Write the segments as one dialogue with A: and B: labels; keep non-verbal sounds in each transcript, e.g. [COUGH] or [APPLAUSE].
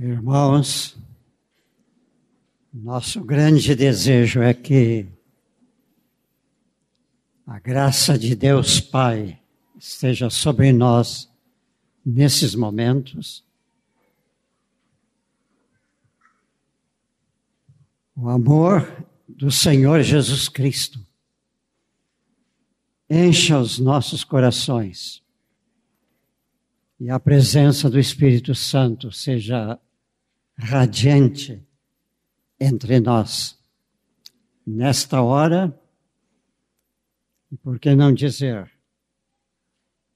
A: Irmãos, nosso grande desejo é que a graça de Deus Pai esteja sobre nós nesses momentos. O amor do Senhor Jesus Cristo encha os nossos corações e a presença do Espírito Santo seja radiante entre nós. Nesta hora, e por que não dizer,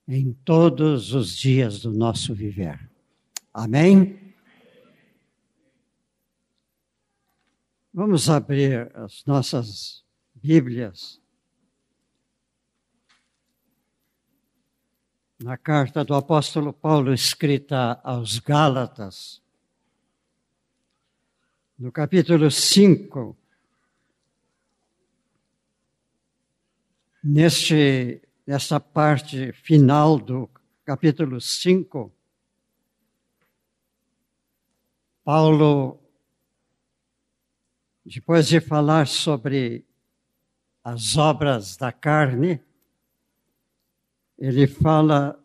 A: em todos os dias do nosso viver. Amém? Vamos abrir as nossas Bíblias na carta do apóstolo Paulo escrita aos Gálatas, no capítulo 5, neste, nessa parte final do capítulo 5, Paulo, depois de falar sobre as obras da carne, ele fala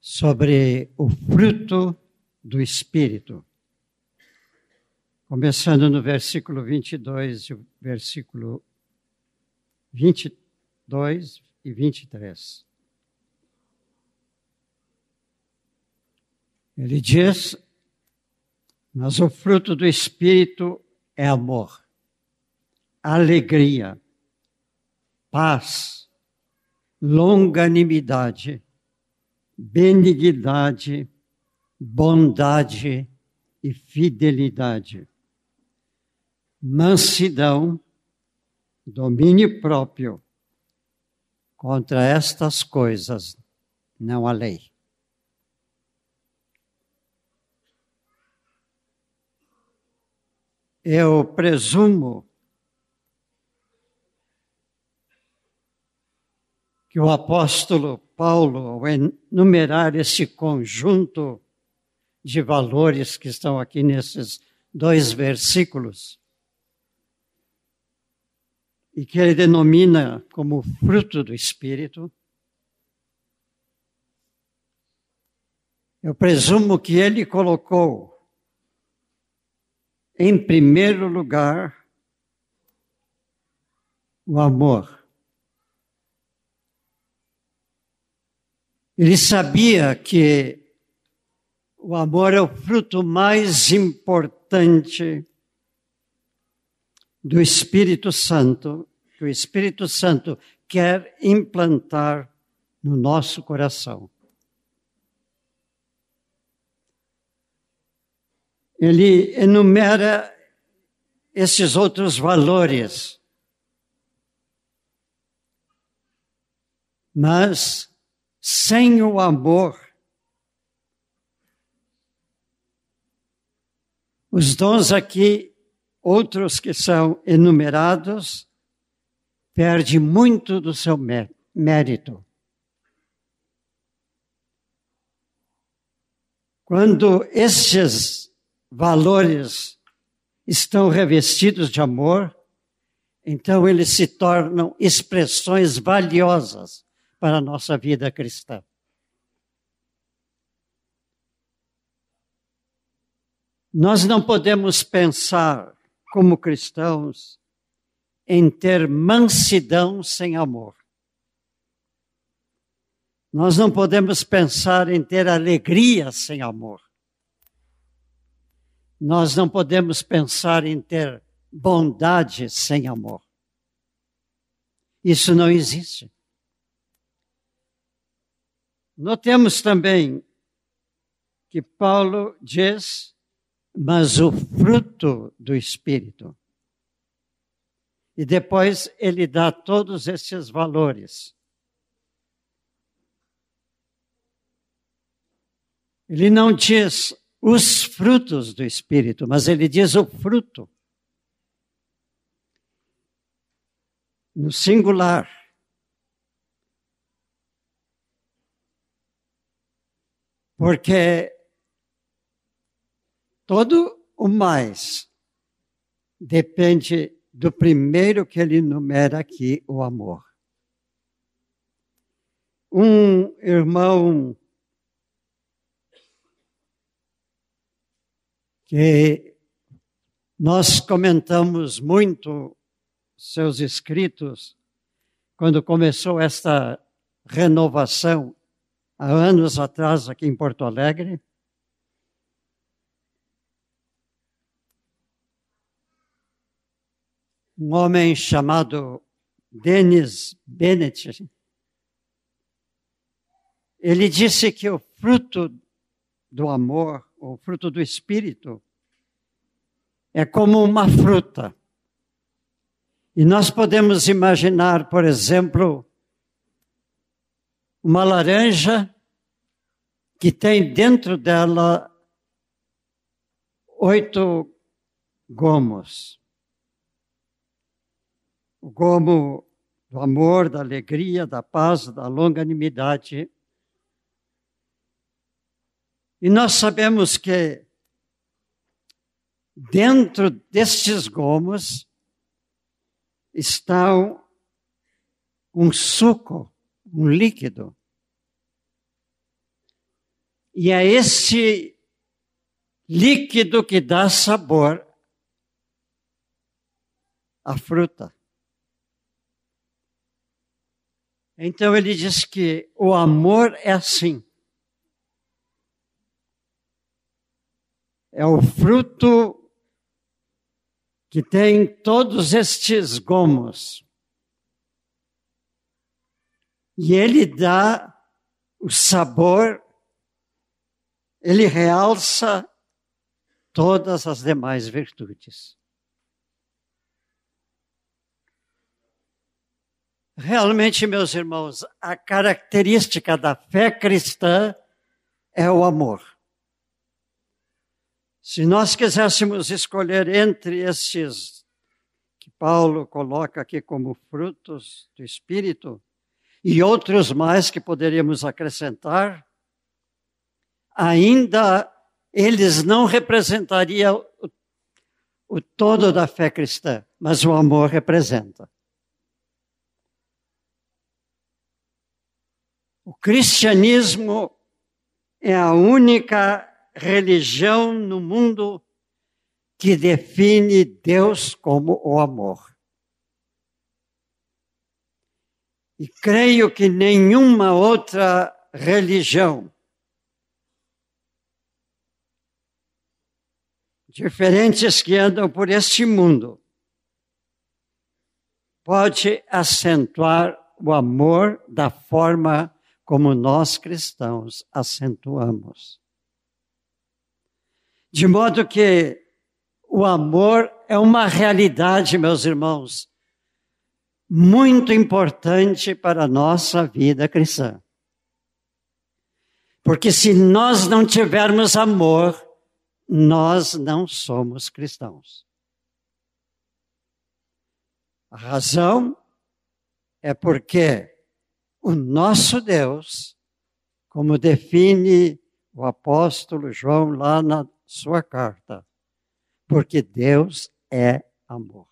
A: sobre o fruto do Espírito. Começando no versículo 22 e versículo 22 e 23. Ele diz: Mas o fruto do Espírito é amor, alegria, paz, longanimidade, benignidade, bondade e fidelidade, mansidão, domínio próprio. Contra estas coisas não há lei. Eu presumo que o apóstolo Paulo, ao enumerar esse conjunto de valores que estão aqui nesses dois versículos, e que ele denomina como fruto do Espírito, eu presumo que ele colocou em primeiro lugar o amor. Ele sabia que o amor é o fruto mais importante do Espírito Santo, que o Espírito Santo quer implantar no nosso coração. Ele enumera esses outros valores, mas sem o amor, os dons aqui, outros que são enumerados, perde muito do seu mérito. Quando esses valores estão revestidos de amor, então eles se tornam expressões valiosas para a nossa vida cristã. Nós não podemos pensar, como cristãos, em ter mansidão sem amor. Nós não podemos pensar em ter alegria sem amor. Nós não podemos pensar em ter bondade sem amor. Isso não existe. Notemos também que Paulo diz, mas o fruto do Espírito. E depois ele dá todos esses valores. Ele não diz os frutos do Espírito, mas ele diz o fruto. No singular. Porque todo o mais depende do primeiro que ele enumera aqui, o amor. Um irmão que nós comentamos muito seus escritos quando começou esta renovação há anos atrás aqui em Porto Alegre. Um homem chamado Dennis Bennett, ele disse que o fruto do amor, o fruto do espírito, é como uma fruta. E nós podemos imaginar, por exemplo, uma laranja que tem dentro dela oito gomos. O gomo do amor, da alegria, da paz, da longanimidade. E nós sabemos que dentro destes gomos está um suco, um líquido. E é esse líquido que dá sabor à fruta. Então ele diz que o amor é assim. É o fruto que tem todos estes gomos. E ele dá o sabor, ele realça todas as demais virtudes. Realmente, meus irmãos, a característica da fé cristã é o amor. Se nós quiséssemos escolher entre esses que Paulo coloca aqui como frutos do Espírito e outros mais que poderíamos acrescentar, ainda eles não representariam o, o todo da fé cristã, mas o amor representa. O cristianismo é a única religião no mundo que define Deus como o amor. E creio que nenhuma outra religião, diferentes que andam por este mundo, pode acentuar o amor da forma como nós cristãos acentuamos. De modo que o amor é uma realidade, meus irmãos, muito importante para a nossa vida cristã. Porque se nós não tivermos amor, nós não somos cristãos. A razão é porque o nosso Deus, como define o apóstolo João lá na sua carta, porque Deus é amor.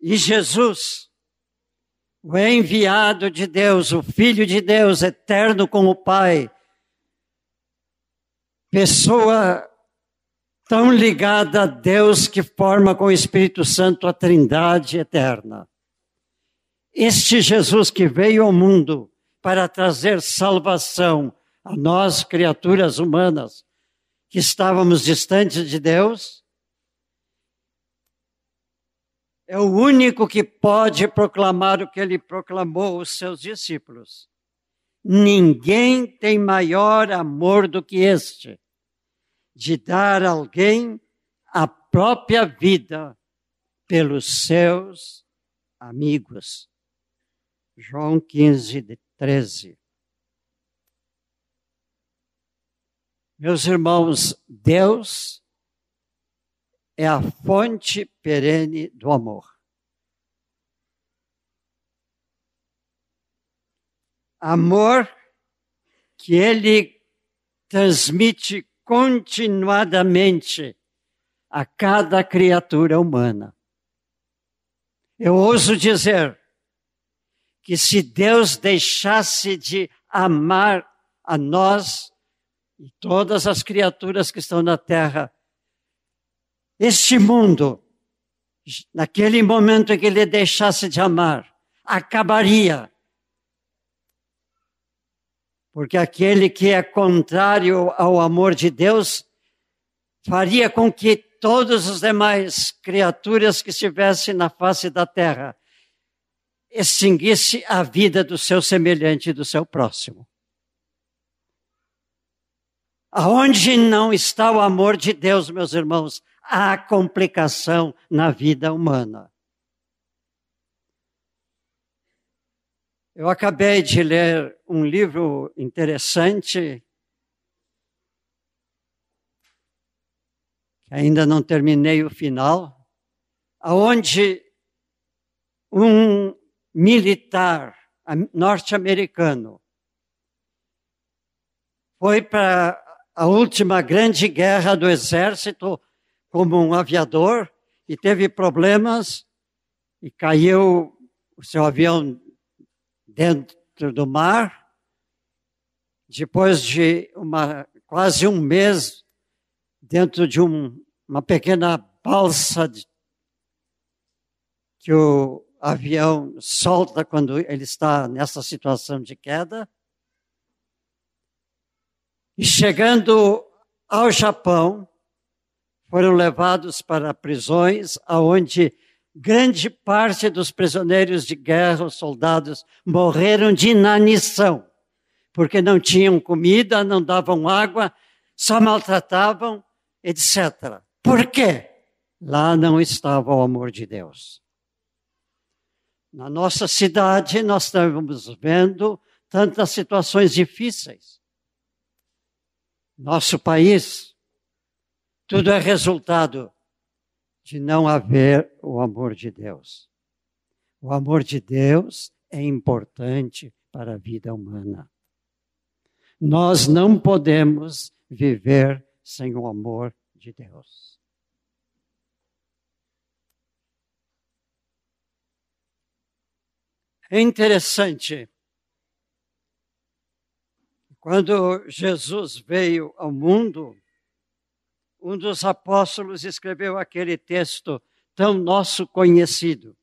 A: E Jesus, o enviado de Deus, o Filho de Deus, eterno com o Pai, pessoa tão ligada a Deus que forma com o Espírito Santo a Trindade eterna. Este Jesus que veio ao mundo para trazer salvação a nós, criaturas humanas, que estávamos distantes de Deus, é o único que pode proclamar o que ele proclamou aos seus discípulos. Ninguém tem maior amor do que este, de dar alguém a própria vida pelos seus amigos. João 15, 13. Meus irmãos, Deus é a fonte perene do amor. Amor que ele transmite continuadamente a cada criatura humana. Eu ouso dizer que se Deus deixasse de amar a nós e todas as criaturas que estão na terra, este mundo, naquele momento em que ele deixasse de amar, acabaria. Porque aquele que é contrário ao amor de Deus faria com que todas as demais criaturas que estivessem na face da terra extinguisse a vida do seu semelhante e do seu próximo. Aonde não está o amor de Deus, meus irmãos, há complicação na vida humana. Eu acabei de ler um livro interessante, que ainda não terminei o final, aonde um militar norte-americano foi para a última grande guerra do exército como um aviador e teve problemas e caiu o seu avião dentro do mar. Depois de uma, quase um mês dentro de um, uma pequena balsa de, que o avião solta quando ele está nessa situação de queda. E chegando ao Japão, foram levados para prisões, aonde grande parte dos prisioneiros de guerra, os soldados, morreram de inanição, porque não tinham comida, não davam água, só maltratavam, etc. Por quê? Lá não estava o amor de Deus. Na nossa cidade, nós estamos vendo tantas situações difíceis. Nosso país, tudo é resultado de não haver o amor de Deus. O amor de Deus é importante para a vida humana. Nós não podemos viver sem o amor de Deus. É interessante. Quando Jesus veio ao mundo, um dos apóstolos escreveu aquele texto tão nosso conhecido,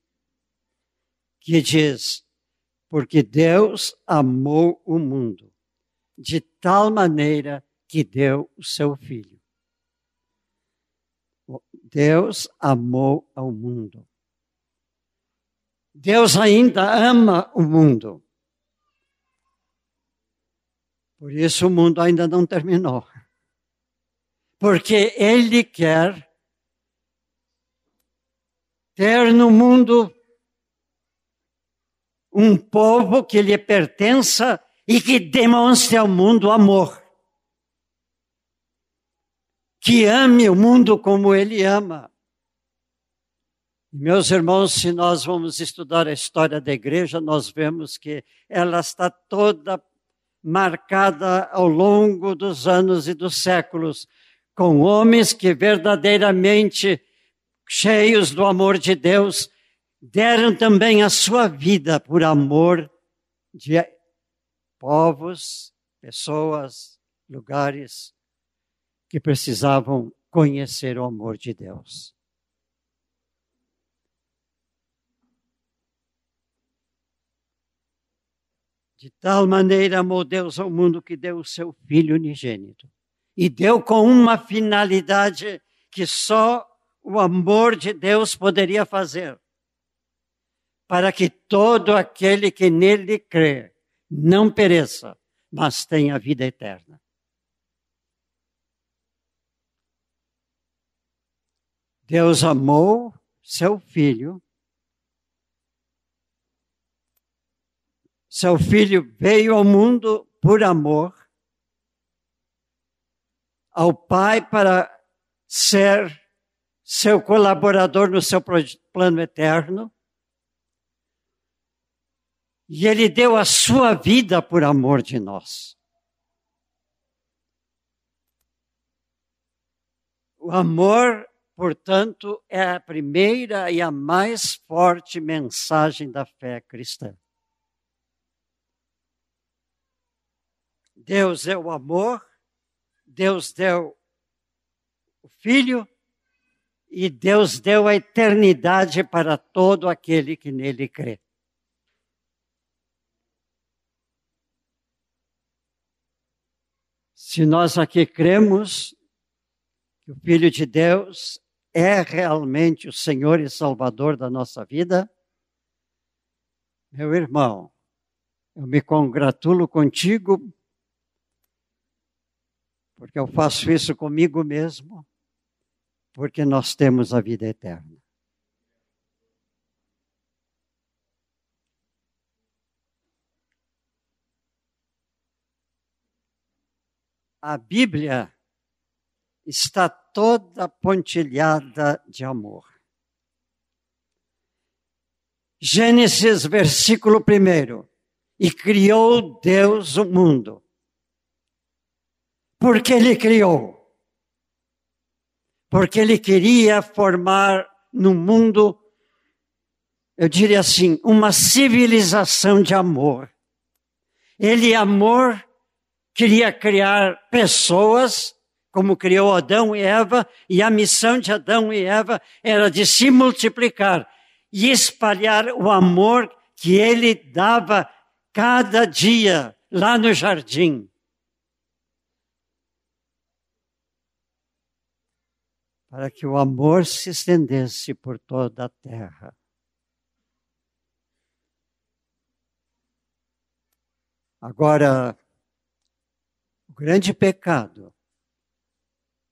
A: que diz: Porque Deus amou o mundo de tal maneira que deu o seu filho. Deus amou ao mundo. Deus ainda ama o mundo. Por isso o mundo ainda não terminou porque Ele quer ter no mundo um povo que lhe pertença e que demonstre ao mundo amor. Que ame o mundo como ele ama. Meus irmãos, se nós vamos estudar a história da igreja, nós vemos que ela está toda marcada ao longo dos anos e dos séculos com homens que verdadeiramente cheios do amor de Deus deram também a sua vida por amor de povos, pessoas, lugares que precisavam conhecer o amor de Deus. De tal maneira amou Deus ao mundo que deu o seu Filho unigênito e deu com uma finalidade que só o amor de Deus poderia fazer. Para que todo aquele que nele crê não pereça, mas tenha vida eterna. Deus amou seu filho. Seu filho veio ao mundo por amor ao Pai para ser seu colaborador no seu plano eterno. E ele deu a sua vida por amor de nós. O amor, portanto, é a primeira e a mais forte mensagem da fé cristã. Deus é o amor, Deus deu o Filho e Deus deu a eternidade para todo aquele que nele crê. Se nós aqui cremos que o Filho de Deus é realmente o Senhor e Salvador da nossa vida, meu irmão, eu me congratulo contigo, porque eu faço isso comigo mesmo porque nós temos a vida eterna. A Bíblia está toda pontilhada de amor. Gênesis, versículo 1. E criou Deus o mundo. Porque Ele criou porque ele queria formar no mundo, eu diria assim, uma civilização de amor. Ele, amor, queria criar pessoas, como criou Adão e Eva, e a missão de Adão e Eva era de se multiplicar e espalhar o amor que ele dava cada dia lá no jardim. Para que o amor se estendesse por toda a terra. Agora, o grande pecado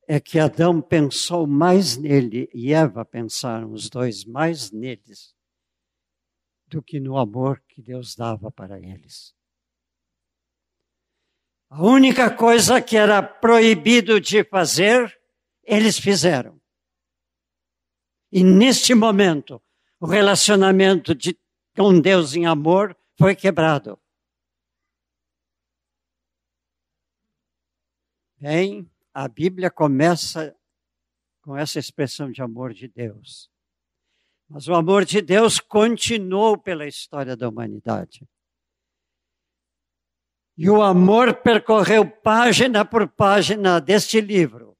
A: é que Adão pensou mais nele e Eva pensaram os dois mais neles do que no amor que Deus dava para eles. A única coisa que era proibido de fazer eles fizeram. E neste momento, o relacionamento de, com Deus em amor foi quebrado. Bem, a Bíblia começa com essa expressão de amor de Deus. Mas o amor de Deus continuou pela história da humanidade. E o amor percorreu página por página deste livro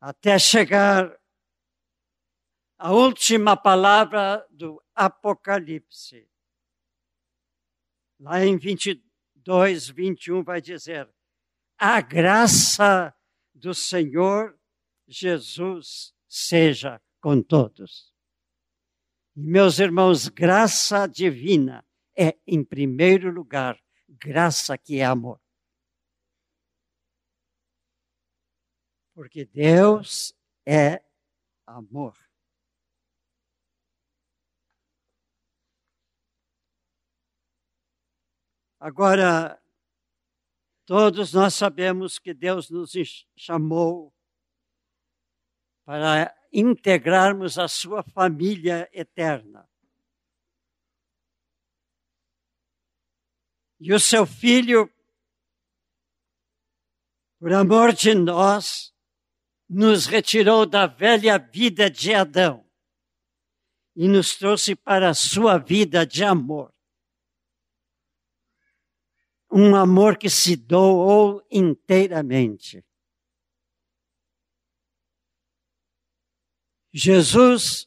A: até chegar à última palavra do Apocalipse. Lá em 22, 21 vai dizer: A graça do Senhor Jesus seja com todos. Meus irmãos, graça divina é, em primeiro lugar, graça que é amor. Porque Deus é amor. Agora, todos nós sabemos que Deus nos chamou para integrarmos a sua família eterna. E o seu filho, por amor de nós, nos retirou da velha vida de Adão e nos trouxe para a sua vida de amor. Um amor que se doou inteiramente. Jesus,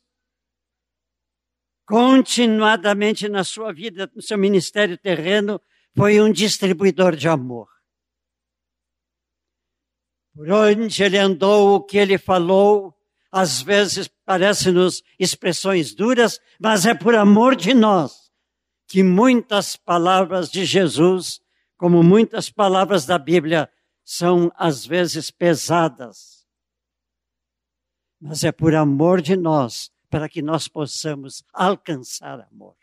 A: continuadamente na sua vida, no seu ministério terreno, foi um distribuidor de amor. Por onde ele andou, o que ele falou, às vezes parecem-nos expressões duras, mas é por amor de nós que muitas palavras de Jesus, como muitas palavras da Bíblia, são às vezes pesadas. Mas é por amor de nós para que nós possamos alcançar amor.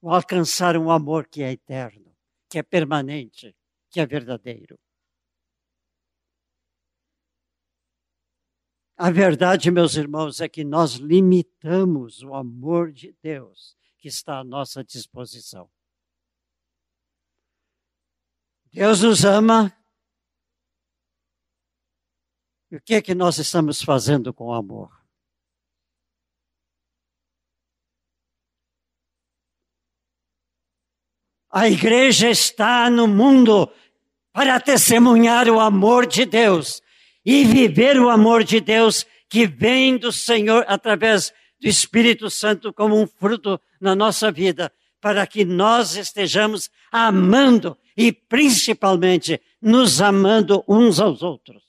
A: Ou alcançar um amor que é eterno, que é permanente, que é verdadeiro. A verdade, meus irmãos, é que nós limitamos o amor de Deus, que está à nossa disposição. Deus nos ama. E o que é que nós estamos fazendo com o amor? A igreja está no mundo para testemunhar o amor de Deus e viver o amor de Deus que vem do Senhor através do Espírito Santo como um fruto na nossa vida, para que nós estejamos amando e principalmente nos amando uns aos outros.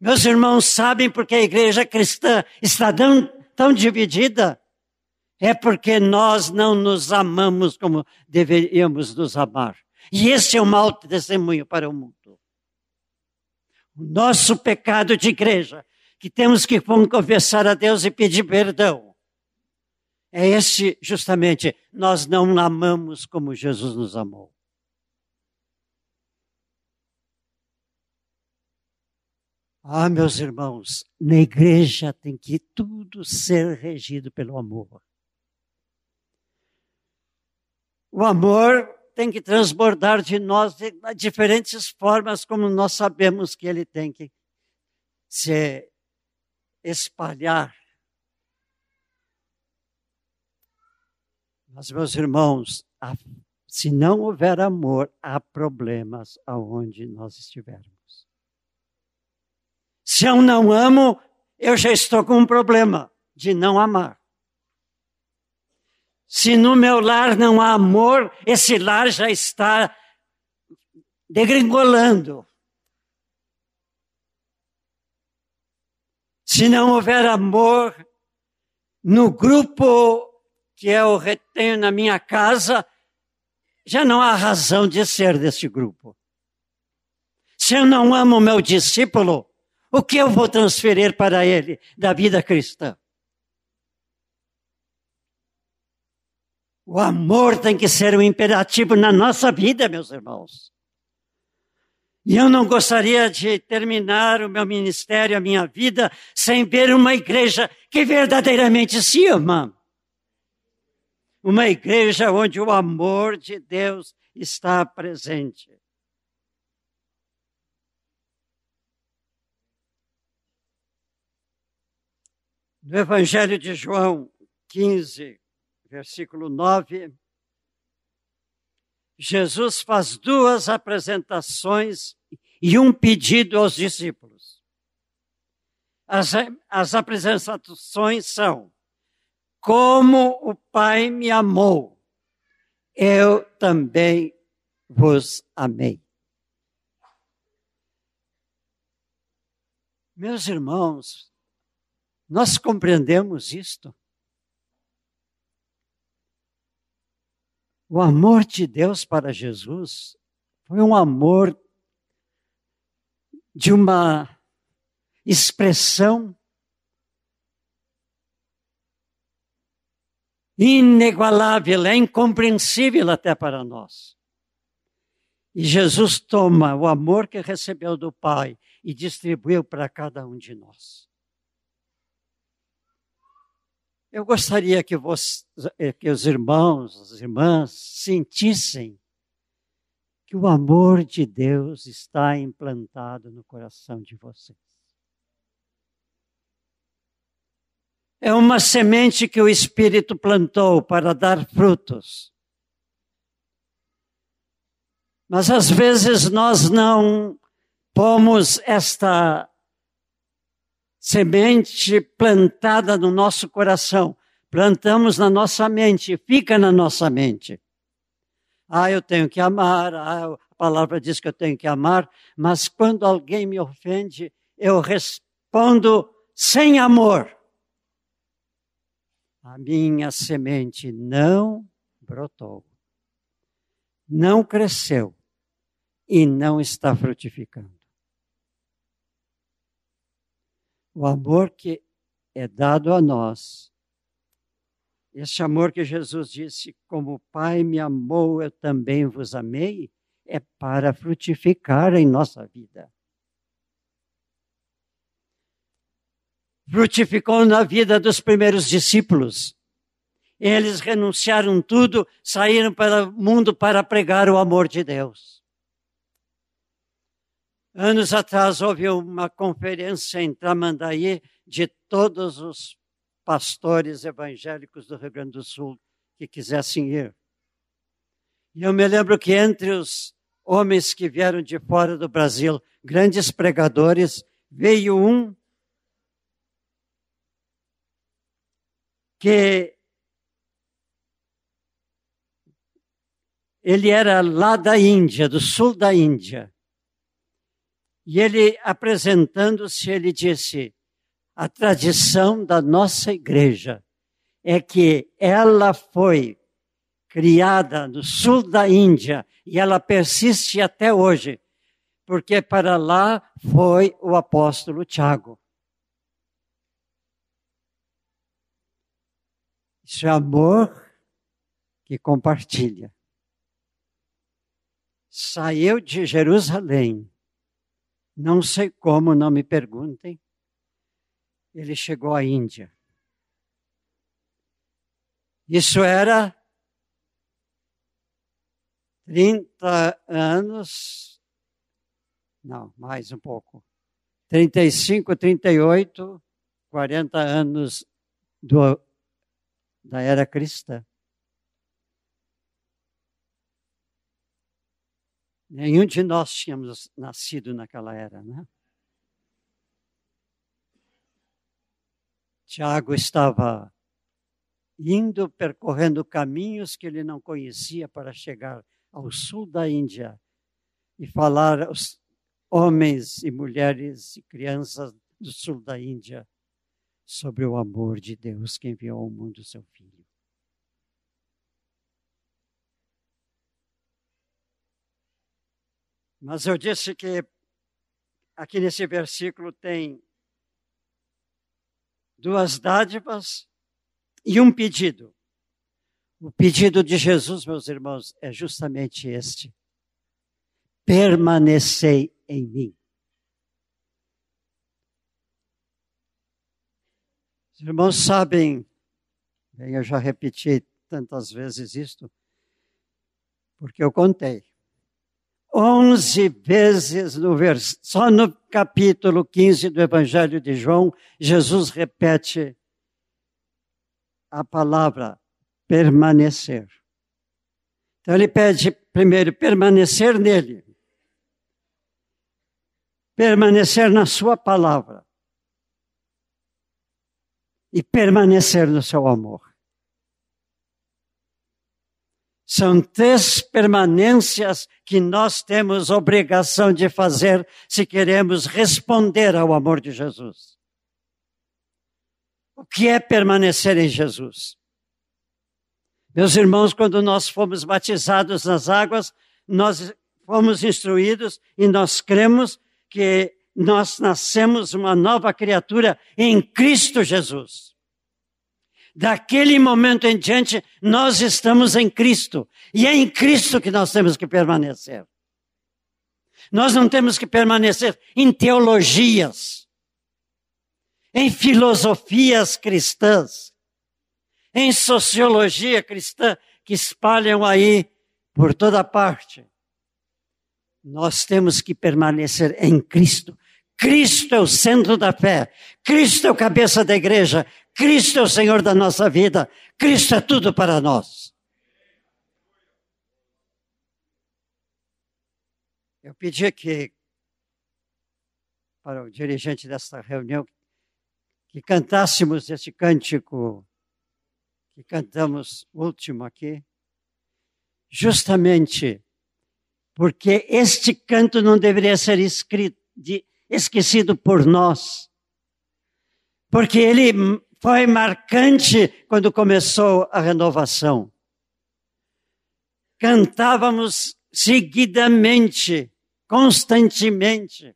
A: Meus irmãos sabem porque a igreja cristã está tão, tão dividida? É porque nós não nos amamos como deveríamos nos amar. E esse é um mau testemunho para o mundo. O nosso pecado de igreja, que temos que confessar a Deus e pedir perdão, é esse justamente, nós não amamos como Jesus nos amou. Ah, meus irmãos, na igreja tem que tudo ser regido pelo amor. O amor tem que transbordar de nós de diferentes formas, como nós sabemos que ele tem que se espalhar. Mas, meus irmãos, se não houver amor, há problemas aonde nós estivermos. Se eu não amo, eu já estou com um problema de não amar. Se no meu lar não há amor, esse lar já está degringolando. Se não houver amor no grupo que eu retenho na minha casa, já não há razão de ser desse grupo. Se eu não amo meu discípulo, o que eu vou transferir para ele da vida cristã? O amor tem que ser um imperativo na nossa vida, meus irmãos. E eu não gostaria de terminar o meu ministério, a minha vida, sem ver uma igreja que verdadeiramente se ama. Uma igreja onde o amor de Deus está presente. No Evangelho de João 15, versículo 9, Jesus faz duas apresentações e um pedido aos discípulos. As, as apresentações são: Como o Pai me amou, eu também vos amei. Meus irmãos, nós compreendemos isto? O amor de Deus para Jesus foi um amor de uma expressão inigualável, é incompreensível até para nós. E Jesus toma o amor que recebeu do Pai e distribuiu para cada um de nós. Eu gostaria que, você, eh, que os irmãos, as irmãs sentissem que o amor de Deus está implantado no coração de vocês. É uma semente que o Espírito plantou para dar frutos. Mas às vezes nós não pomos esta semente plantada no nosso coração, plantamos na nossa mente, fica na nossa mente. Ah, eu tenho que amar, ah, a palavra diz que eu tenho que amar, mas quando alguém me ofende, eu respondo sem amor. A minha semente não brotou, não cresceu e não está frutificando o amor que é dado a nós. Esse amor que Jesus disse, como o Pai me amou, eu também vos amei, é para frutificar em nossa vida. Frutificou na vida dos primeiros discípulos. Eles renunciaram tudo, saíram para o mundo para pregar o amor de Deus. Anos atrás houve uma conferência em Tramandaí de todos os pastores evangélicos do Rio Grande do Sul que quisessem ir. E eu me lembro que entre os homens que vieram de fora do Brasil, grandes pregadores, veio um que ele era lá da Índia, do sul da Índia. E ele, apresentando-se, ele disse: a tradição da nossa igreja é que ela foi criada no sul da Índia e ela persiste até hoje, porque para lá foi o apóstolo Tiago. Isso é amor que compartilha. Saiu de Jerusalém não sei como, não me perguntem. Ele chegou à Índia. Isso era 30 anos, não, mais um pouco. 35, 38, 40 anos do, da era cristã. Nenhum de nós tínhamos nascido naquela era, né? Tiago estava indo, percorrendo caminhos que ele não conhecia para chegar ao sul da Índia e falar aos homens e mulheres e crianças do sul da Índia sobre o amor de Deus que enviou ao mundo seu filho. Mas eu disse que aqui nesse versículo tem duas dádivas e um pedido. O pedido de Jesus, meus irmãos, é justamente este: permanecei em mim. Os irmãos sabem, bem, eu já repeti tantas vezes isto, porque eu contei. Onze vezes no vers... só no capítulo 15 do Evangelho de João, Jesus repete a palavra permanecer. Então ele pede primeiro permanecer nele, permanecer na sua palavra e permanecer no seu amor. São três permanências que nós temos obrigação de fazer se queremos responder ao amor de Jesus. O que é permanecer em Jesus? Meus irmãos, quando nós fomos batizados nas águas, nós fomos instruídos e nós cremos que nós nascemos uma nova criatura em Cristo Jesus. Daquele momento em diante, nós estamos em Cristo. E é em Cristo que nós temos que permanecer. Nós não temos que permanecer em teologias, em filosofias cristãs, em sociologia cristã que espalham aí por toda parte. Nós temos que permanecer em Cristo. Cristo é o centro da fé. Cristo é o cabeça da igreja. Cristo é o Senhor da nossa vida. Cristo é tudo para nós. Eu pedi que, para o dirigente desta reunião, que cantássemos esse cântico que cantamos último aqui, justamente porque este canto não deveria ser escrito, de, esquecido por nós, porque ele foi marcante quando começou a renovação. Cantávamos seguidamente, constantemente.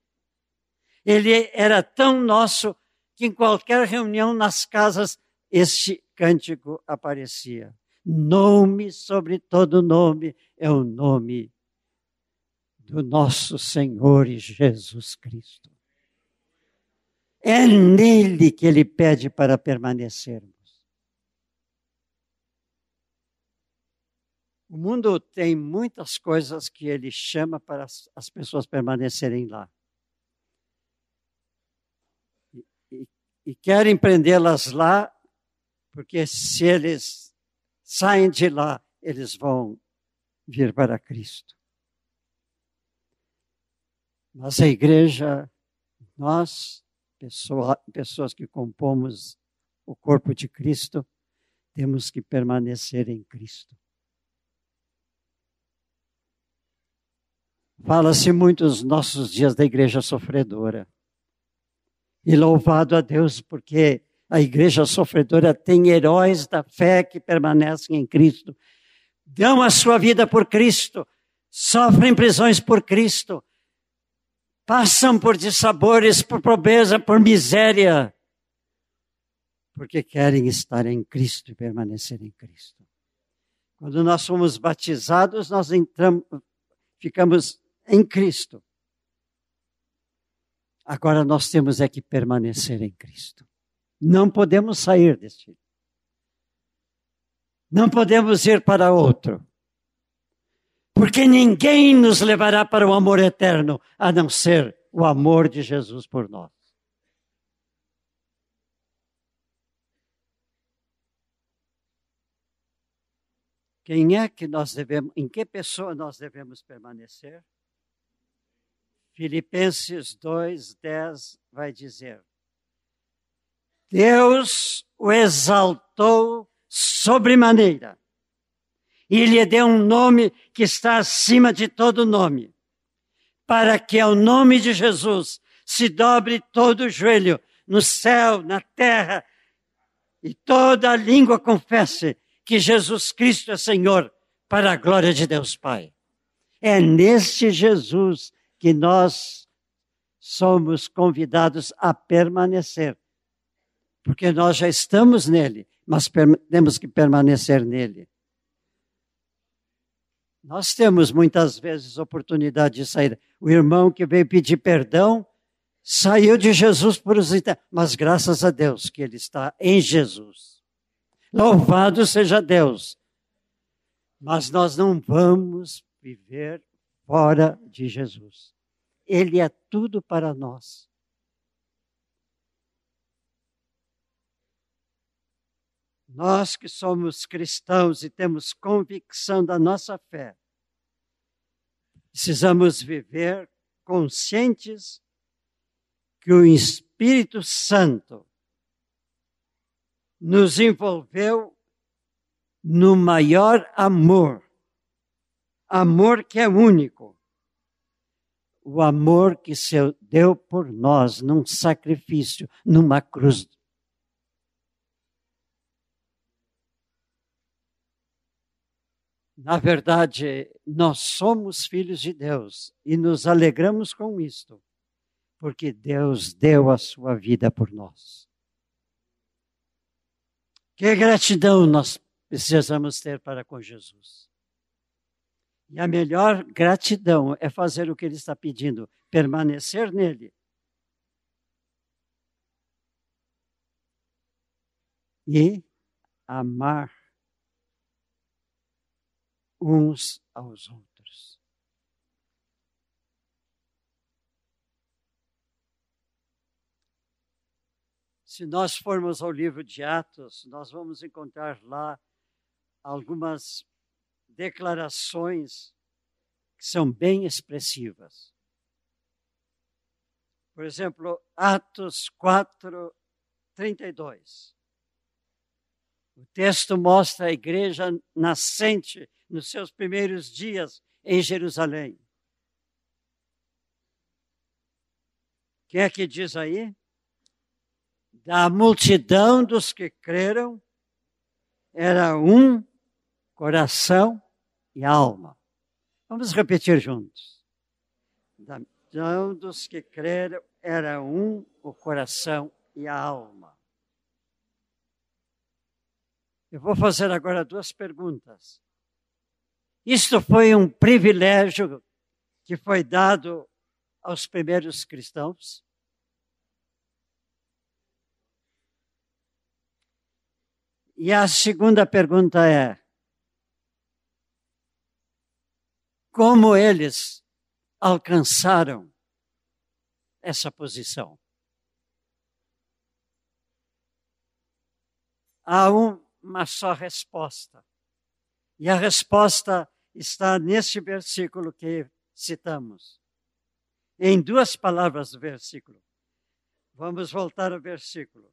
A: Ele era tão nosso que em qualquer reunião nas casas este cântico aparecia. Nome sobre todo nome é o nome do nosso Senhor Jesus Cristo. É nele que ele pede para permanecermos. O mundo tem muitas coisas que ele chama para as, as pessoas permanecerem lá. E querem prendê-las lá, porque se eles saem de lá, eles vão vir para Cristo. Mas a igreja, nós, pessoa, pessoas que compomos o corpo de Cristo, temos que permanecer em Cristo. Fala-se muito nos nossos dias da igreja sofredora. E louvado a Deus, porque a igreja sofredora tem heróis da fé que permanecem em Cristo, dão a sua vida por Cristo, sofrem prisões por Cristo, passam por dissabores, por pobreza, por miséria, porque querem estar em Cristo e permanecer em Cristo. Quando nós somos batizados, nós entramos, ficamos em Cristo. Agora nós temos é que permanecer em Cristo. Não podemos sair deste. Não podemos ir para outro. Porque ninguém nos levará para o amor eterno a não ser o amor de Jesus por nós. Quem é que nós devemos, em que pessoa nós devemos permanecer? Filipenses 2:10 vai dizer: Deus o exaltou sobremaneira e lhe deu um nome que está acima de todo nome, para que ao nome de Jesus se dobre todo o joelho no céu, na terra, e toda a língua confesse que Jesus Cristo é Senhor, para a glória de Deus Pai. É neste Jesus que nós somos convidados a permanecer. Porque nós já estamos nele, mas temos que permanecer nele. Nós temos muitas vezes oportunidade de sair. O irmão que veio pedir perdão saiu de Jesus por os mas graças a Deus que ele está em Jesus. Louvado seja Deus. Mas nós não vamos viver fora de Jesus. Ele é tudo para nós. Nós que somos cristãos e temos convicção da nossa fé, precisamos viver conscientes que o Espírito Santo nos envolveu no maior amor amor que é único. O amor que se deu por nós num sacrifício, numa cruz. Na verdade, nós somos filhos de Deus e nos alegramos com isto, porque Deus deu a sua vida por nós. Que gratidão nós precisamos ter para com Jesus. E a melhor gratidão é fazer o que ele está pedindo, permanecer nele. E amar uns aos outros. Se nós formos ao livro de Atos, nós vamos encontrar lá algumas declarações que são bem expressivas. Por exemplo, Atos 4, 32. O texto mostra a igreja nascente nos seus primeiros dias em Jerusalém. Quem é que diz aí? Da multidão dos que creram, era um coração e alma. Vamos repetir juntos. Da multidão dos que creram era um o coração e a alma. Eu vou fazer agora duas perguntas. Isto foi um privilégio que foi dado aos primeiros cristãos? E a segunda pergunta é: como eles alcançaram essa posição. Há uma só resposta. E a resposta está nesse versículo que citamos. Em duas palavras do versículo. Vamos voltar ao versículo.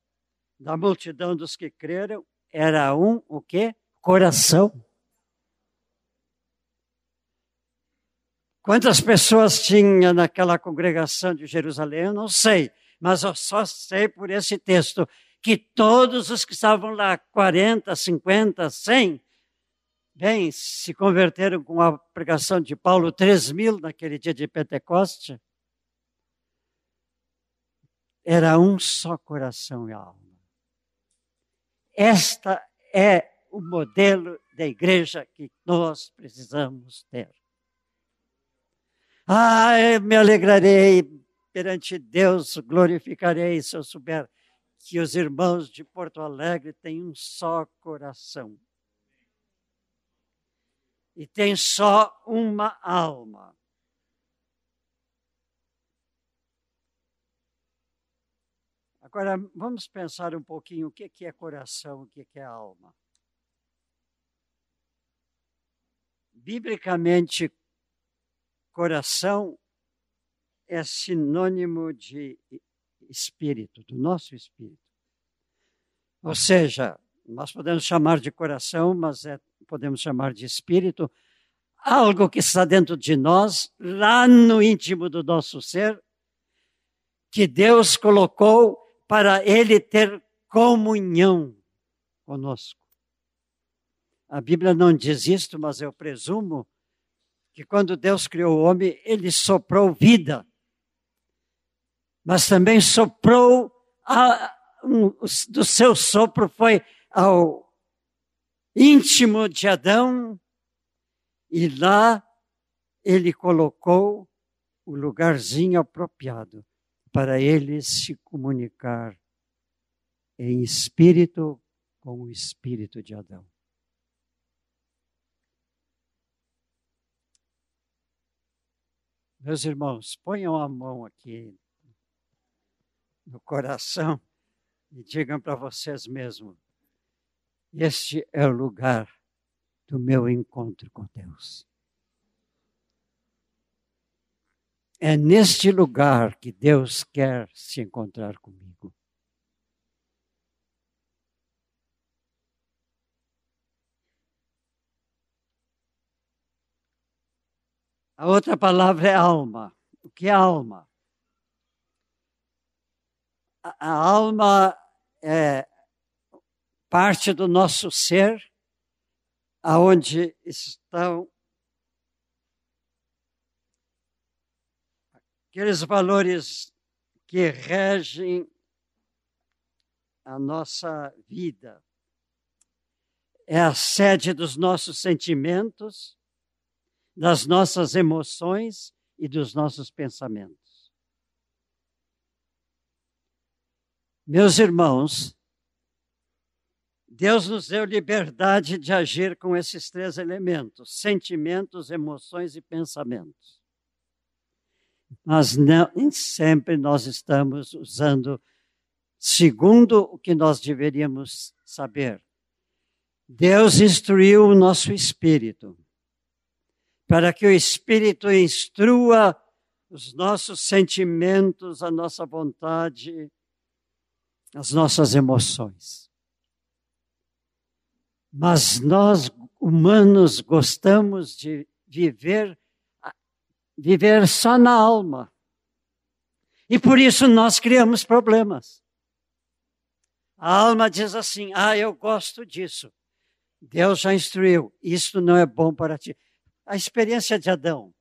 A: Da multidão dos que creram, era um o quê? Coração. Quantas pessoas tinha naquela congregação de Jerusalém? Eu não sei, mas eu só sei por esse texto que todos os que estavam lá, 40, 50, 100, bem, se converteram com a pregação de Paulo, 3 mil naquele dia de Pentecoste. Era um só coração e alma. Esta é o modelo da igreja que nós precisamos ter. Ah, eu me alegrarei perante Deus, glorificarei se eu souber que os irmãos de Porto Alegre têm um só coração. E tem só uma alma. Agora, vamos pensar um pouquinho o que é coração, o que é alma. Biblicamente, coração é sinônimo de espírito, do nosso espírito. Ou seja, nós podemos chamar de coração, mas é, podemos chamar de espírito, algo que está dentro de nós, lá no íntimo do nosso ser, que Deus colocou para ele ter comunhão conosco. A Bíblia não diz isto, mas eu presumo que quando Deus criou o homem, ele soprou vida mas também soprou, a, um, do seu sopro foi ao íntimo de Adão, e lá ele colocou o lugarzinho apropriado para ele se comunicar em espírito com o espírito de Adão. Meus irmãos, ponham a mão aqui no coração e digam para vocês mesmos: este é o lugar do meu encontro com Deus. É neste lugar que Deus quer se encontrar comigo. A outra palavra é alma. O que é alma? a alma é parte do nosso ser, aonde estão aqueles valores que regem a nossa vida. É a sede dos nossos sentimentos, das nossas emoções e dos nossos pensamentos. Meus irmãos, Deus nos deu liberdade de agir com esses três elementos: sentimentos, emoções e pensamentos. Mas não, nem sempre nós estamos usando segundo o que nós deveríamos saber. Deus instruiu o nosso espírito para que o espírito instrua os nossos sentimentos, a nossa vontade, as nossas emoções. Mas nós, humanos, gostamos de viver, viver só na alma. E por isso nós criamos problemas. A alma diz assim: ah, eu gosto disso. Deus já instruiu, isso não é bom para ti. A experiência de Adão.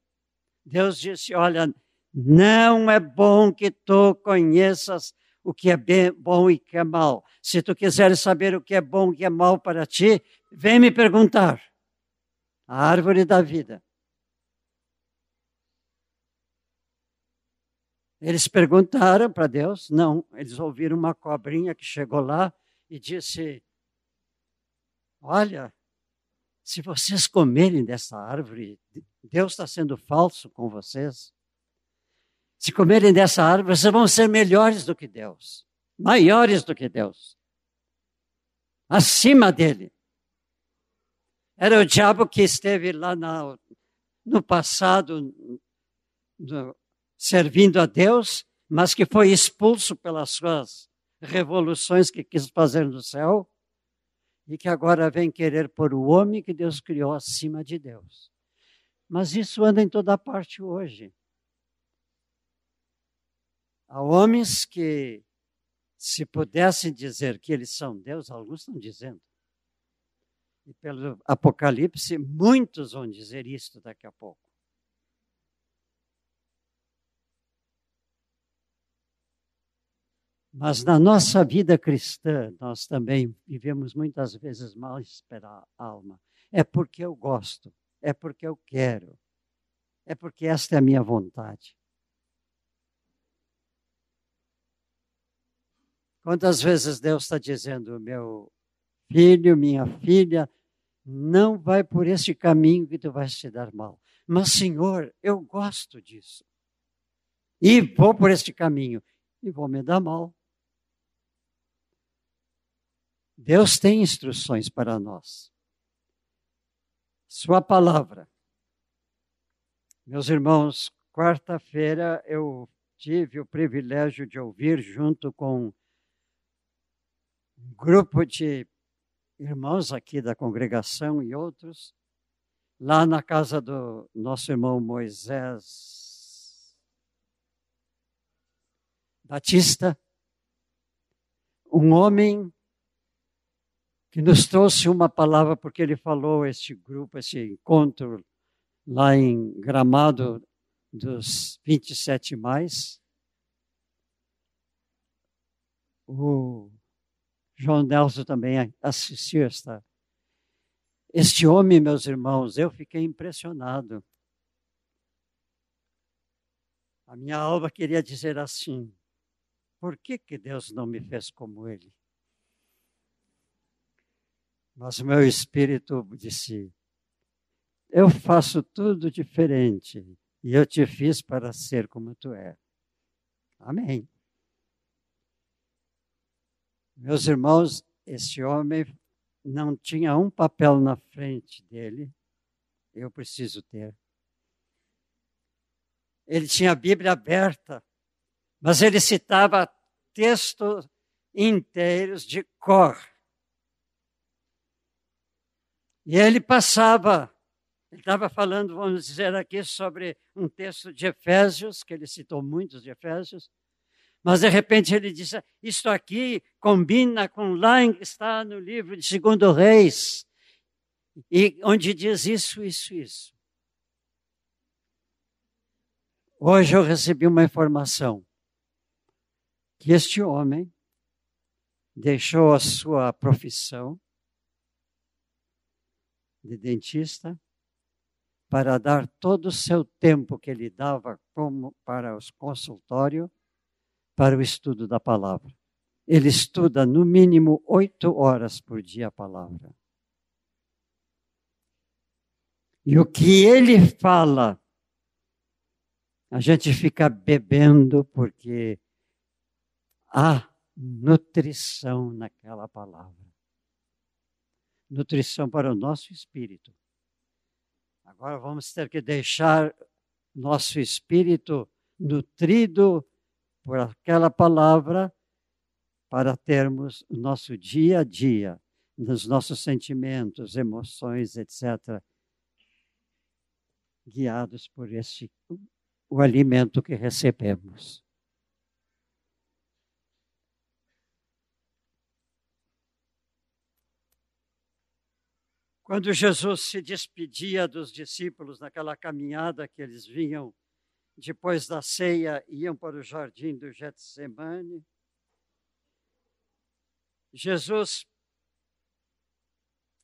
A: Deus disse: olha, não é bom que tu conheças o que é bem, bom e o que é mal. Se tu quiseres saber o que é bom e o que é mal para ti, vem me perguntar. A árvore da vida. Eles perguntaram para Deus? Não, eles ouviram uma cobrinha que chegou lá e disse: Olha, se vocês comerem dessa árvore, Deus está sendo falso com vocês. Se comerem dessa árvore, vocês vão ser melhores do que Deus, maiores do que Deus, acima dele. Era o diabo que esteve lá na, no passado no, servindo a Deus, mas que foi expulso pelas suas revoluções que quis fazer no céu e que agora vem querer pôr o homem que Deus criou acima de Deus. Mas isso anda em toda parte hoje. Há homens que, se pudessem dizer que eles são Deus, alguns estão dizendo. E pelo Apocalipse, muitos vão dizer isto daqui a pouco. Mas na nossa vida cristã, nós também vivemos muitas vezes mal esperar a alma. É porque eu gosto, é porque eu quero, é porque esta é a minha vontade. Quantas vezes Deus está dizendo, meu filho, minha filha, não vai por este caminho que tu vais te dar mal. Mas, Senhor, eu gosto disso. E vou por este caminho e vou me dar mal. Deus tem instruções para nós. Sua palavra. Meus irmãos, quarta-feira eu tive o privilégio de ouvir junto com um grupo de irmãos aqui da congregação e outros, lá na casa do nosso irmão Moisés Batista, um homem que nos trouxe uma palavra, porque ele falou este grupo, esse encontro lá em Gramado dos 27 mais. O João Nelson também assistiu esta. Este homem, meus irmãos, eu fiquei impressionado. A minha alma queria dizer assim: por que, que Deus não me fez como ele? Mas o meu espírito disse: Eu faço tudo diferente e eu te fiz para ser como tu é. Amém. Meus irmãos, esse homem não tinha um papel na frente dele, eu preciso ter. Ele tinha a Bíblia aberta, mas ele citava textos inteiros de cor. E ele passava, ele estava falando, vamos dizer aqui, sobre um texto de Efésios, que ele citou muitos de Efésios, mas de repente ele disse: Isto aqui combina com lá que está no livro de Segundo Reis, e onde diz isso, isso, isso. Hoje eu recebi uma informação que este homem deixou a sua profissão de dentista para dar todo o seu tempo que ele dava como para os consultórios para o estudo da palavra. Ele estuda no mínimo oito horas por dia a palavra. E o que ele fala, a gente fica bebendo porque há nutrição naquela palavra nutrição para o nosso espírito. Agora vamos ter que deixar nosso espírito nutrido por aquela palavra para termos nosso dia a dia, nos nossos sentimentos, emoções, etc., guiados por esse o alimento que recebemos. Quando Jesus se despedia dos discípulos naquela caminhada que eles vinham depois da ceia, iam para o jardim do Getsemane, Jesus,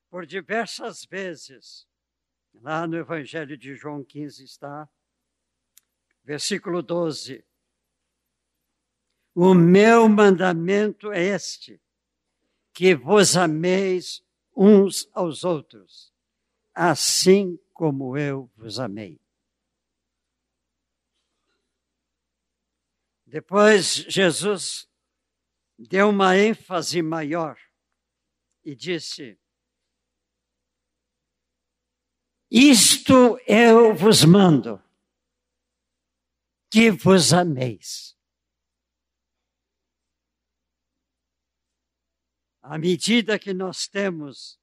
A: por diversas vezes, lá no Evangelho de João 15 está, versículo 12: O meu mandamento é este, que vos ameis uns aos outros, assim como eu vos amei. Depois, Jesus deu uma ênfase maior e disse: Isto eu vos mando, que vos ameis. À medida que nós temos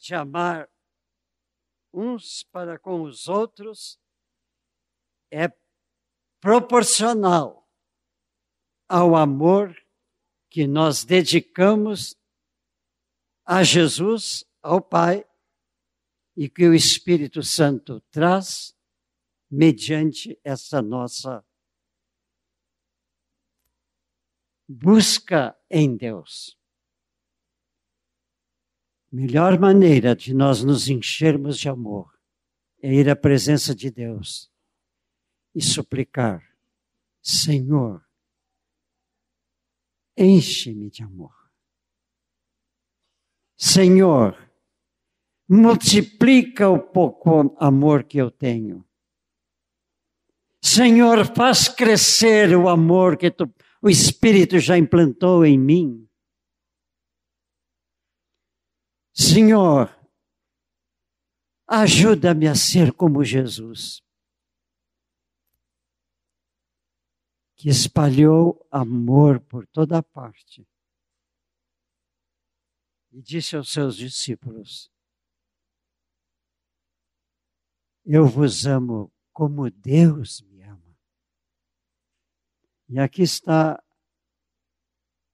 A: de amar uns para com os outros, é proporcional ao amor que nós dedicamos a Jesus, ao Pai, e que o Espírito Santo traz mediante essa nossa busca em Deus. Melhor maneira de nós nos enchermos de amor é ir à presença de Deus e suplicar: Senhor, enche-me de amor. Senhor, multiplica o pouco amor que eu tenho. Senhor, faz crescer o amor que tu, o Espírito já implantou em mim. Senhor, ajuda-me a ser como Jesus. Que espalhou amor por toda parte. E disse aos seus discípulos: Eu vos amo como Deus me ama. E aqui está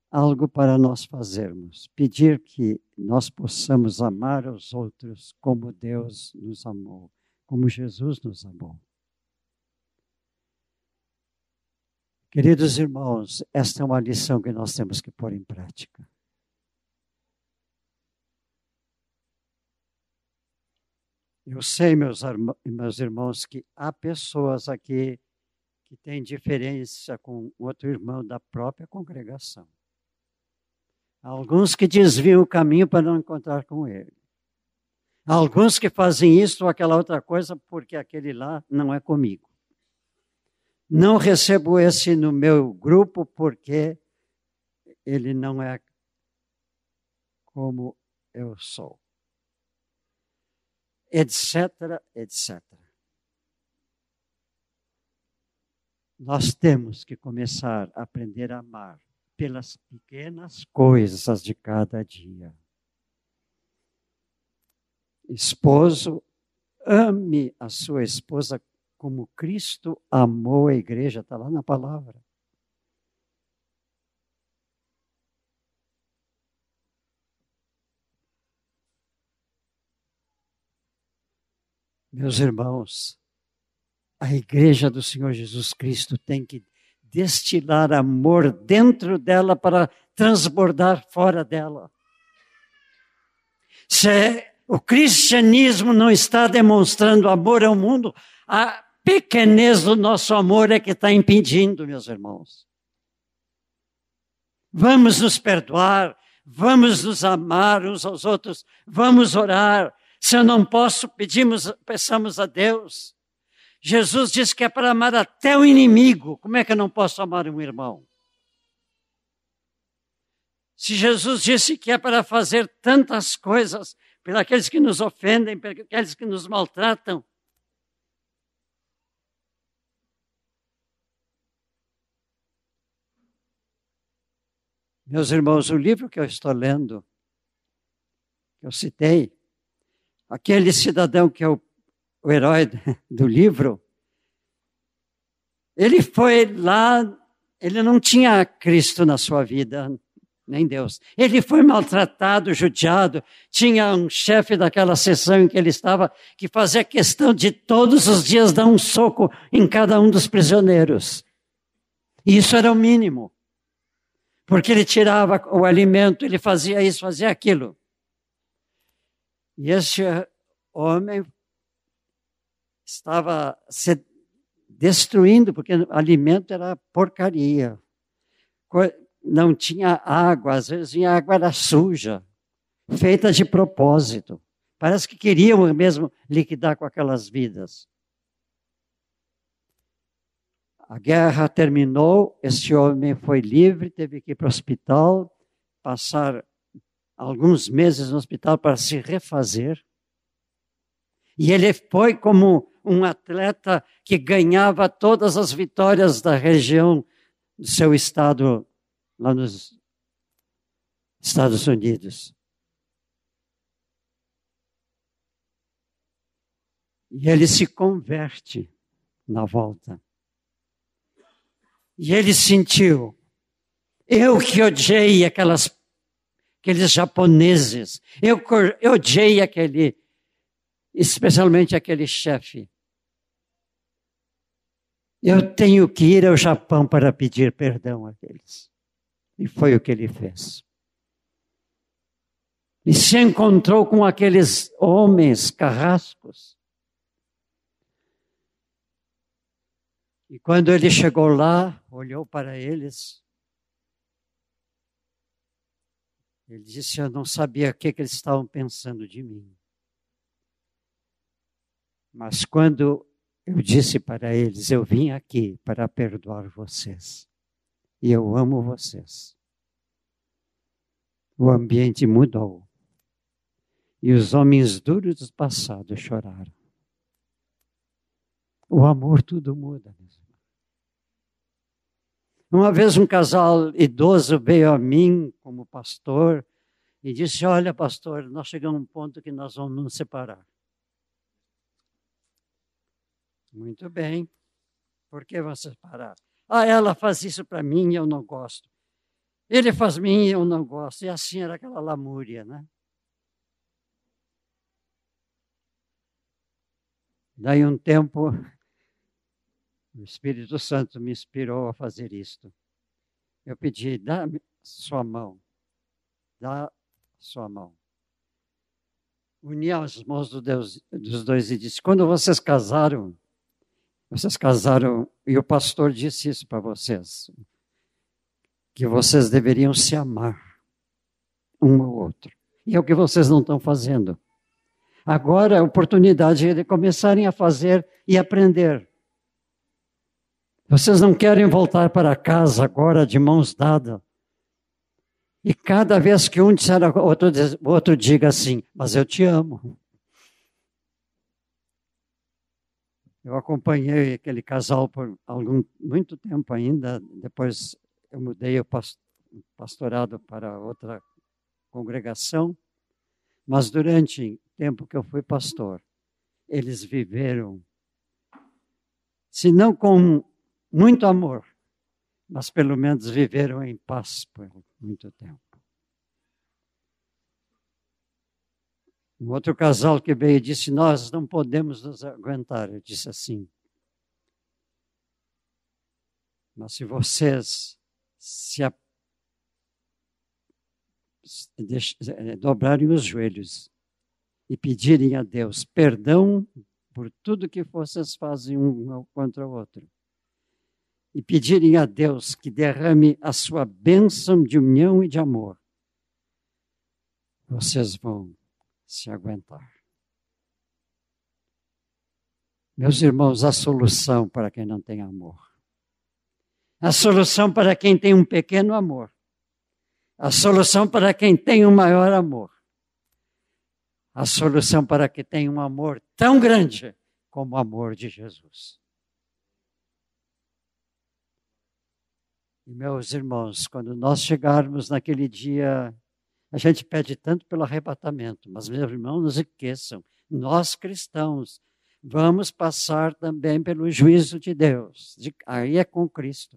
A: algo para nós fazermos: pedir que nós possamos amar os outros como Deus nos amou, como Jesus nos amou. Queridos irmãos, esta é uma lição que nós temos que pôr em prática. Eu sei, meus, meus irmãos, que há pessoas aqui que têm diferença com outro irmão da própria congregação. Há alguns que desviam o caminho para não encontrar com ele. Há alguns que fazem isso ou aquela outra coisa porque aquele lá não é comigo. Não recebo esse no meu grupo porque ele não é como eu sou. Etc, etc. Nós temos que começar a aprender a amar pelas pequenas coisas de cada dia. Esposo, ame a sua esposa como Cristo amou a igreja, está lá na palavra. Meus irmãos, a igreja do Senhor Jesus Cristo tem que destilar amor dentro dela para transbordar fora dela. Se o cristianismo não está demonstrando amor ao mundo, a pequenez do nosso amor é que está impedindo, meus irmãos. Vamos nos perdoar, vamos nos amar uns aos outros, vamos orar. Se eu não posso, pedimos, peçamos a Deus. Jesus disse que é para amar até o inimigo. Como é que eu não posso amar um irmão? Se Jesus disse que é para fazer tantas coisas pelos que nos ofendem, pelos que nos maltratam, Meus irmãos, o livro que eu estou lendo, que eu citei, aquele cidadão que é o, o herói [LAUGHS] do livro, ele foi lá, ele não tinha Cristo na sua vida, nem Deus. Ele foi maltratado, judiado. Tinha um chefe daquela sessão em que ele estava que fazia questão de todos os dias dar um soco em cada um dos prisioneiros. E isso era o mínimo porque ele tirava o alimento, ele fazia isso, fazia aquilo. E esse homem estava se destruindo, porque alimento era porcaria. Não tinha água, às vezes a água era suja, feita de propósito, Parece que queriam mesmo liquidar com aquelas vidas. A guerra terminou, este homem foi livre, teve que ir para o hospital, passar alguns meses no hospital para se refazer. E ele foi como um atleta que ganhava todas as vitórias da região do seu estado, lá nos Estados Unidos. E ele se converte na volta. E ele sentiu, eu que odiei aquelas, aqueles japoneses, eu, eu odiei aquele, especialmente aquele chefe. Eu tenho que ir ao Japão para pedir perdão àqueles. E foi o que ele fez. E se encontrou com aqueles homens carrascos E quando ele chegou lá, olhou para eles, ele disse: Eu não sabia o que, que eles estavam pensando de mim. Mas quando eu disse para eles: Eu vim aqui para perdoar vocês, e eu amo vocês, o ambiente mudou. E os homens duros do passado choraram. O amor tudo muda. Uma vez um casal idoso veio a mim como pastor e disse: Olha, pastor, nós chegamos a um ponto que nós vamos nos separar. Muito bem. Por que vão separar? Ah, ela faz isso para mim e eu não gosto. Ele faz mim e eu não gosto. E assim era aquela lamúria, né? Daí um tempo, o Espírito Santo me inspirou a fazer isto. Eu pedi, dá sua mão, dá sua mão. Uni as mãos do Deus, dos dois e disse: quando vocês casaram, vocês casaram, e o pastor disse isso para vocês, que vocês deveriam se amar um ao outro. E é o que vocês não estão fazendo. Agora é a oportunidade de começarem a fazer e aprender. Vocês não querem voltar para casa agora de mãos dadas? E cada vez que um disser, o outro, outro diga assim: Mas eu te amo. Eu acompanhei aquele casal por algum, muito tempo ainda. Depois eu mudei o pastorado para outra congregação. Mas durante o tempo que eu fui pastor, eles viveram, se não com muito amor, mas pelo menos viveram em paz por muito tempo. Um outro casal que veio disse: Nós não podemos nos aguentar. Eu disse assim. Mas se vocês se a... Eh, dobrarem os joelhos e pedirem a Deus perdão por tudo que vocês fazem um contra o outro, e pedirem a Deus que derrame a sua bênção de união e de amor, vocês vão se aguentar. Meus irmãos, a solução para quem não tem amor, a solução para quem tem um pequeno amor, a solução para quem tem um maior amor, a solução para quem tem um amor tão grande como o amor de Jesus. E, meus irmãos, quando nós chegarmos naquele dia, a gente pede tanto pelo arrebatamento, mas, meus irmãos, não esqueçam, nós cristãos vamos passar também pelo juízo de Deus. De, aí é com Cristo.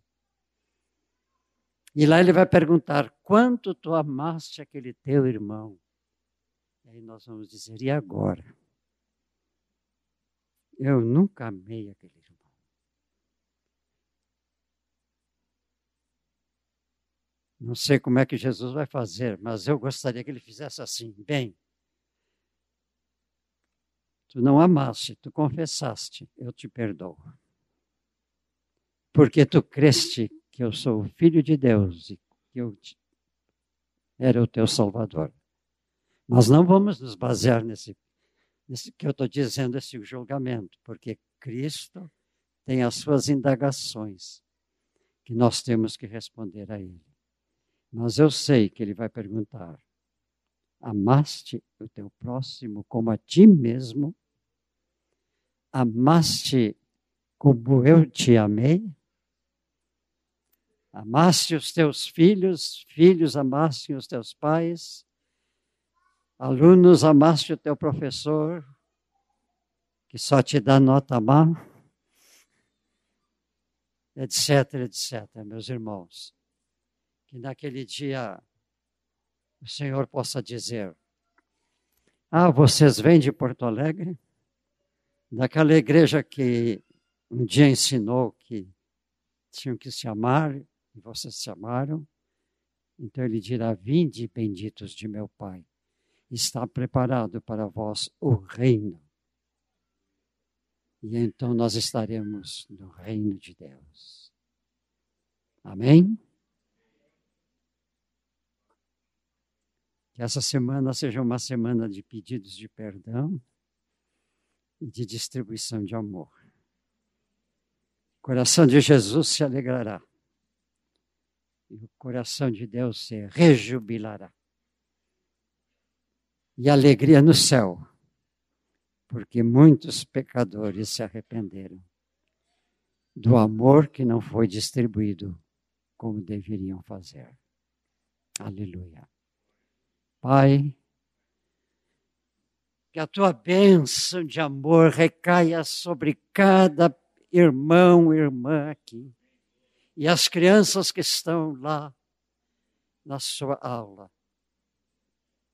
A: E lá ele vai perguntar: quanto tu amaste aquele teu irmão? E aí nós vamos dizer: e agora? Eu nunca amei aquele irmão. Não sei como é que Jesus vai fazer, mas eu gostaria que ele fizesse assim: bem, tu não amaste, tu confessaste, eu te perdoo. Porque tu creste que eu sou o filho de Deus e que eu era o teu salvador. Mas não vamos nos basear nesse Esse que eu estou dizendo esse julgamento, porque Cristo tem as suas indagações que nós temos que responder a Ele. Mas eu sei que Ele vai perguntar: Amaste o teu próximo como a ti mesmo? Amaste como eu te amei? Amaste os teus filhos, filhos amaste os teus pais, alunos amaste o teu professor, que só te dá nota má, etc, etc, meus irmãos. Que naquele dia o Senhor possa dizer: Ah, vocês vêm de Porto Alegre? Daquela igreja que um dia ensinou que tinham que se amar e vocês se amaram. Então ele dirá: Vinde, benditos de meu Pai, está preparado para vós o reino. E então nós estaremos no reino de Deus. Amém? Que essa semana seja uma semana de pedidos de perdão e de distribuição de amor. O coração de Jesus se alegrará. E o coração de Deus se rejubilará. E alegria no céu, porque muitos pecadores se arrependeram do amor que não foi distribuído como deveriam fazer. Aleluia. Pai, que a tua bênção de amor recaia sobre cada irmão, irmã aqui, e as crianças que estão lá na sua aula.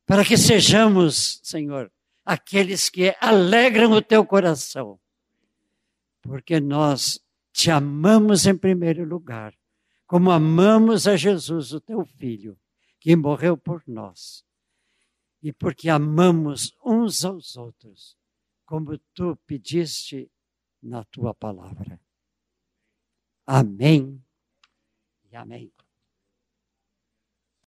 A: Para que sejamos, Senhor, aqueles que alegram o teu coração, porque nós te amamos em primeiro lugar, como amamos a Jesus, o teu filho, que morreu por nós, e porque amamos uns aos outros, como tu pediste na tua palavra. Amém e amém.